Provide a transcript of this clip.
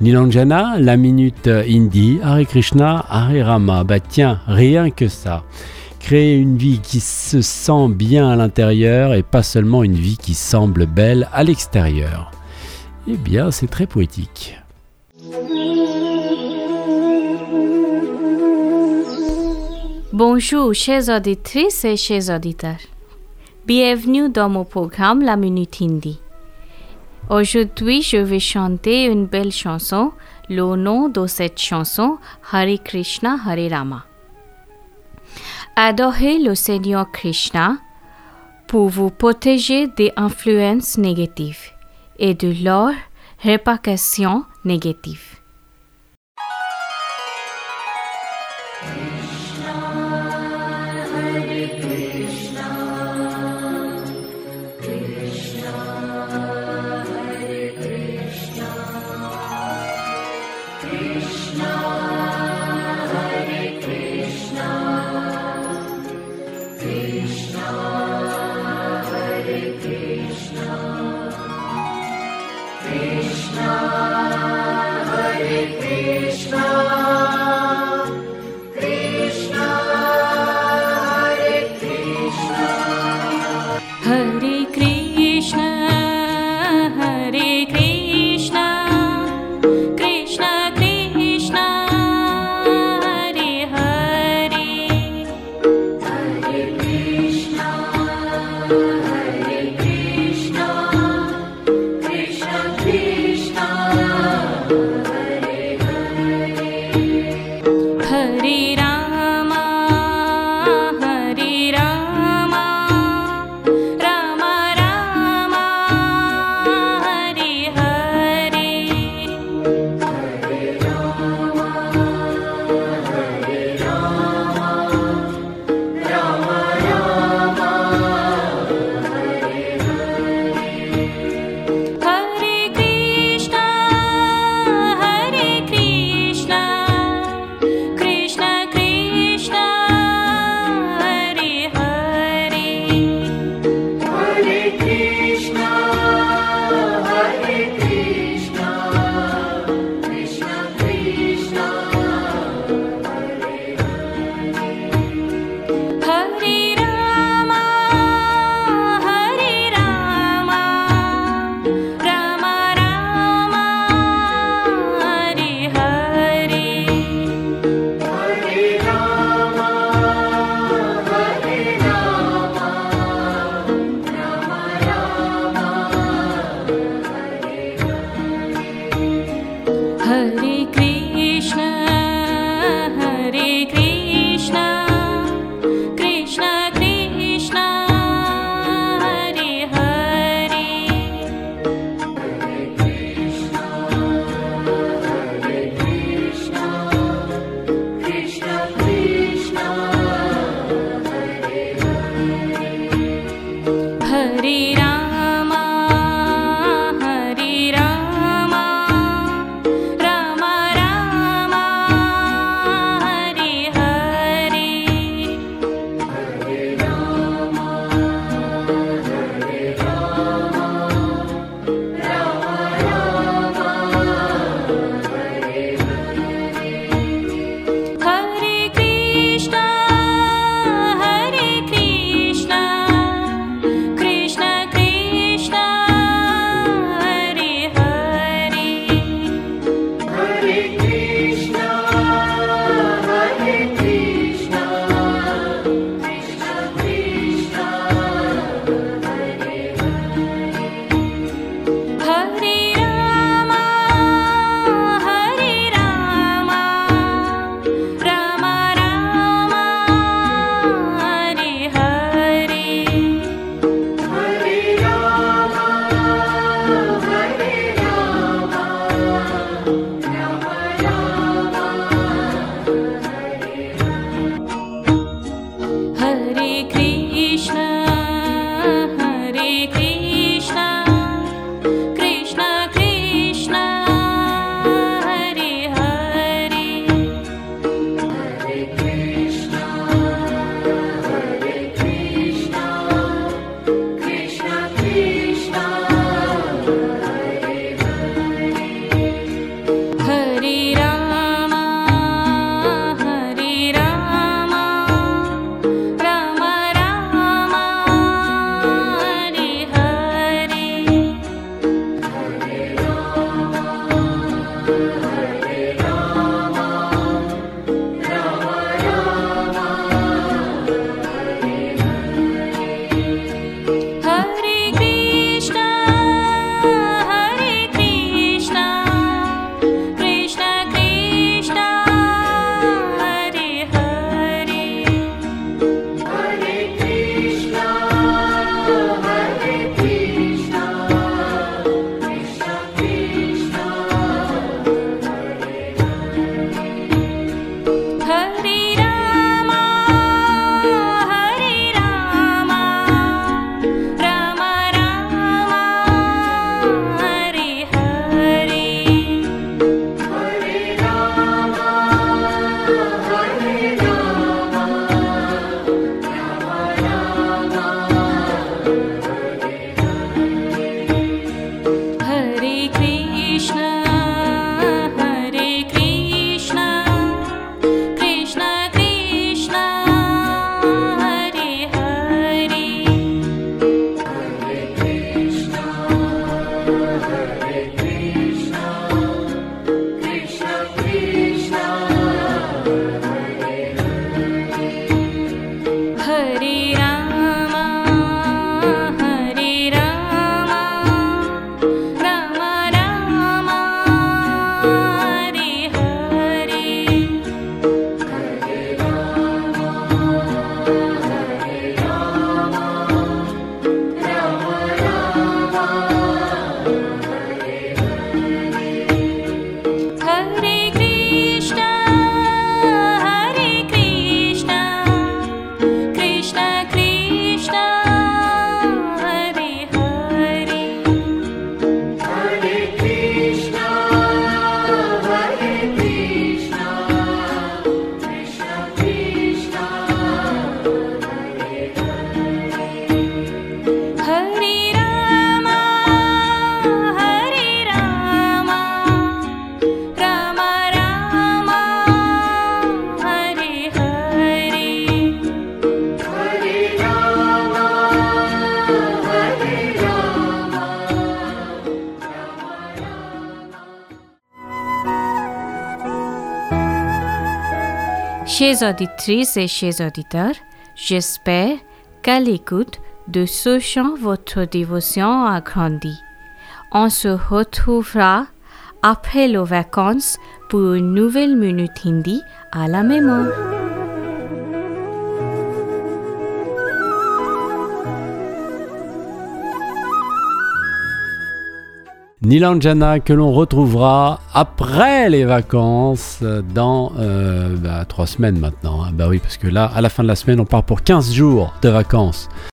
Nilanjana, la minute hindi, Hare Krishna, Hare Rama. Bah tiens, rien que ça. Créer une vie qui se sent bien à l'intérieur et pas seulement une vie qui semble belle à l'extérieur. Eh bien, c'est très poétique. Bonjour, chers auditrices et chers auditeurs. Bienvenue dans mon programme La Minute Hindi. Aujourd'hui, je vais chanter une belle chanson. Le nom de cette chanson, Hare Krishna, Hare Rama. Adorez le Seigneur Krishna pour vous protéger des influences négatives et de leurs répercussions négatives. Hare Hare Rama, Thank you. Chers auditrices et chers auditeurs, j'espère qu'à l'écoute de ce chant, votre dévotion a grandi. On se retrouvera après les vacances pour une nouvelle minute hindi à la mémoire. Nilanjana que l'on retrouvera après les vacances dans euh, bah, trois semaines maintenant. Hein. Bah oui, parce que là, à la fin de la semaine, on part pour 15 jours de vacances.